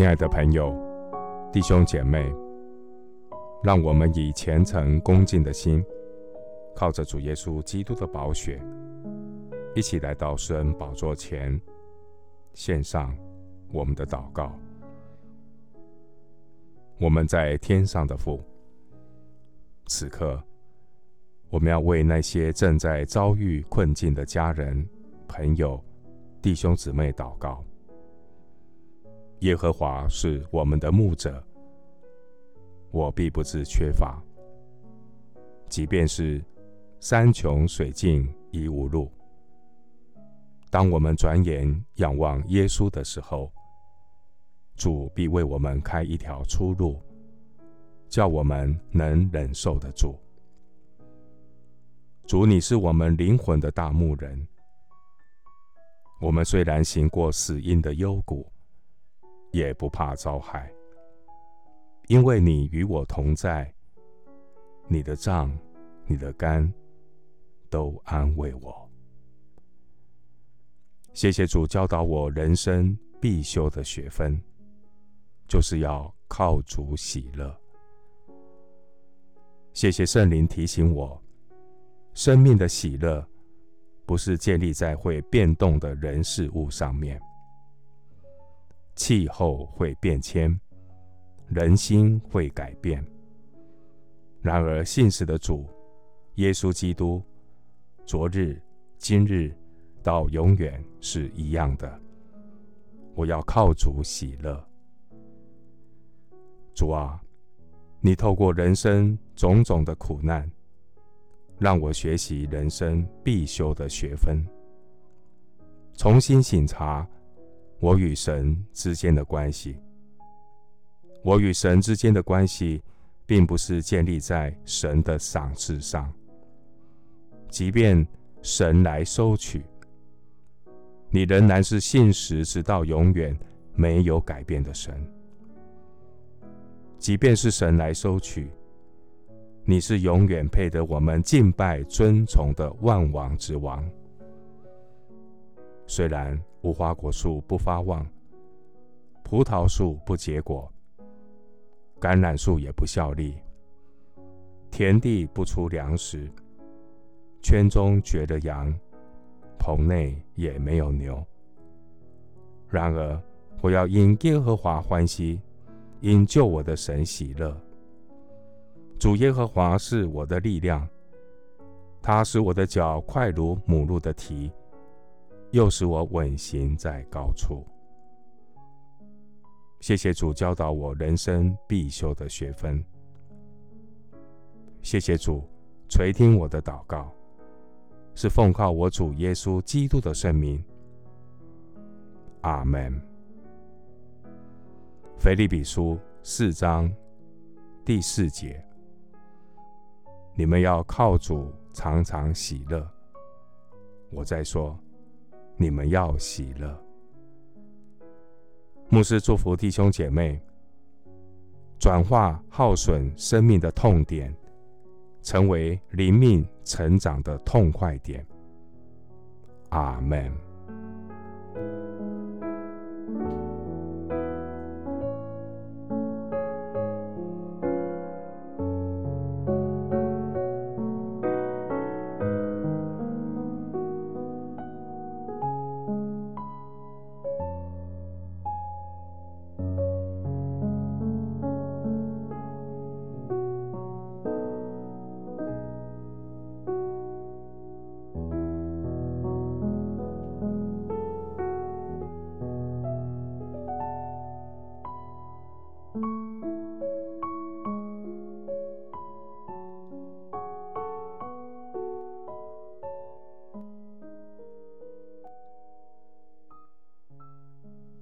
亲爱的朋友、弟兄姐妹，让我们以虔诚恭敬的心，靠着主耶稣基督的宝血，一起来到施恩宝座前，献上我们的祷告。我们在天上的父，此刻我们要为那些正在遭遇困境的家人、朋友、弟兄姊妹祷告。耶和华是我们的牧者，我必不致缺乏。即便是山穷水尽疑无路，当我们转眼仰望耶稣的时候，主必为我们开一条出路，叫我们能忍受得住。主，你是我们灵魂的大牧人，我们虽然行过死荫的幽谷，也不怕遭害，因为你与我同在。你的杖、你的竿都安慰我。谢谢主教导我人生必修的学分，就是要靠主喜乐。谢谢圣灵提醒我，生命的喜乐不是建立在会变动的人事物上面。气候会变迁，人心会改变。然而，信实的主耶稣基督，昨日、今日到永远是一样的。我要靠主喜乐。主啊，你透过人生种种的苦难，让我学习人生必修的学分，重新省察。我与神之间的关系，我与神之间的关系，并不是建立在神的赏赐上。即便神来收取，你仍然是信实直到永远没有改变的神。即便是神来收取，你是永远配得我们敬拜尊崇的万王之王。虽然。无花果树不发旺，葡萄树不结果，橄榄树也不效力，田地不出粮食，圈中绝了羊，棚内也没有牛。然而，我要因耶和华欢喜，因救我的神喜乐。主耶和华是我的力量，他使我的脚快如母鹿的蹄。又使我稳行在高处。谢谢主教导我人生必修的学分。谢谢主垂听我的祷告，是奉靠我主耶稣基督的圣名。阿门。腓立比书四章第四节：你们要靠主常常喜乐。我在说。你们要喜乐。牧师祝福弟兄姐妹，转化耗损生命的痛点，成为灵命成长的痛快点。阿门。